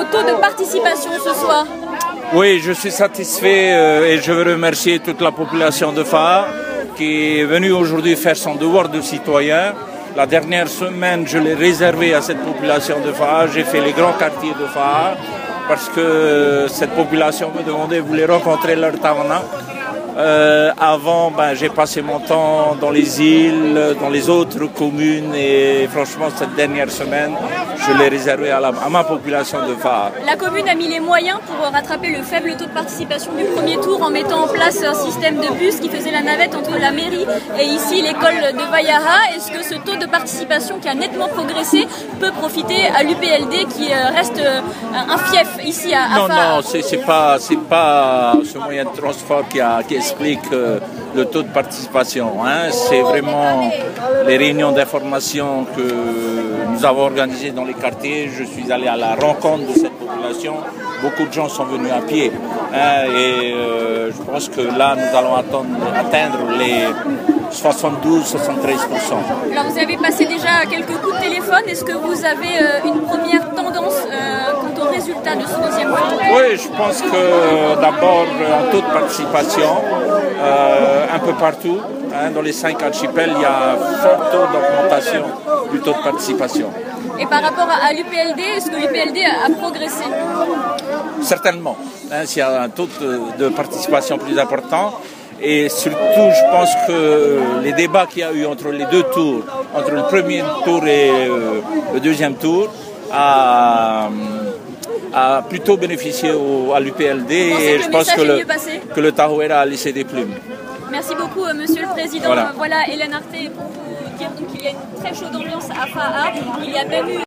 au taux de participation ce soir Oui, je suis satisfait euh, et je veux remercier toute la population de Phare qui est venue aujourd'hui faire son devoir de citoyen. La dernière semaine, je l'ai réservé à cette population de Phare. J'ai fait les grands quartiers de Phare parce que cette population me demandait, voulait rencontrer leur Tavana. Euh, avant, ben, j'ai passé mon temps dans les îles, dans les autres communes et franchement, cette dernière semaine, je l'ai réservé à, ma population de phare. La commune a mis les moyens pour rattraper le faible taux de participation du premier tour en mettant en place un système de bus qui faisait la navette entre la mairie et ici l'école de Vaillara. Est-ce que ce taux de participation qui a nettement progressé peut profiter à l'UPLD qui euh, reste euh, un fief ici à, à Non, non, c'est pas, pas ce moyen de transport qui a, qui explique euh, le taux de participation. Hein. C'est vraiment les réunions d'information que nous avons organisées dans les quartiers. Je suis allé à la rencontre de cette population. Beaucoup de gens sont venus à pied. Hein, et euh, je pense que là, nous allons atteindre les 72-73%. Alors vous avez passé déjà quelques coups de téléphone. Est-ce que vous avez euh, une première tendance quant au résultat de ce deuxième tour Oui, je pense que d'abord en taux de participation, euh, un peu partout. Hein, dans les cinq archipels, il y a un fort taux d'augmentation du taux de participation. Et par rapport à l'UPLD, est-ce que l'UPLD a progressé? Certainement. Hein, s'il y a un taux de, participation plus important. Et surtout, je pense que les débats qu'il y a eu entre les deux tours, entre le premier tour et euh, le deuxième tour, a, a plutôt bénéficié à l'UPLD et je pense que le, que le Tahoeira a laissé des plumes. Merci beaucoup, euh, Monsieur le Président. Voilà, Hélène Arté, pour vous dire qu'il y a une très chaude ambiance à FAA. Il y a même eu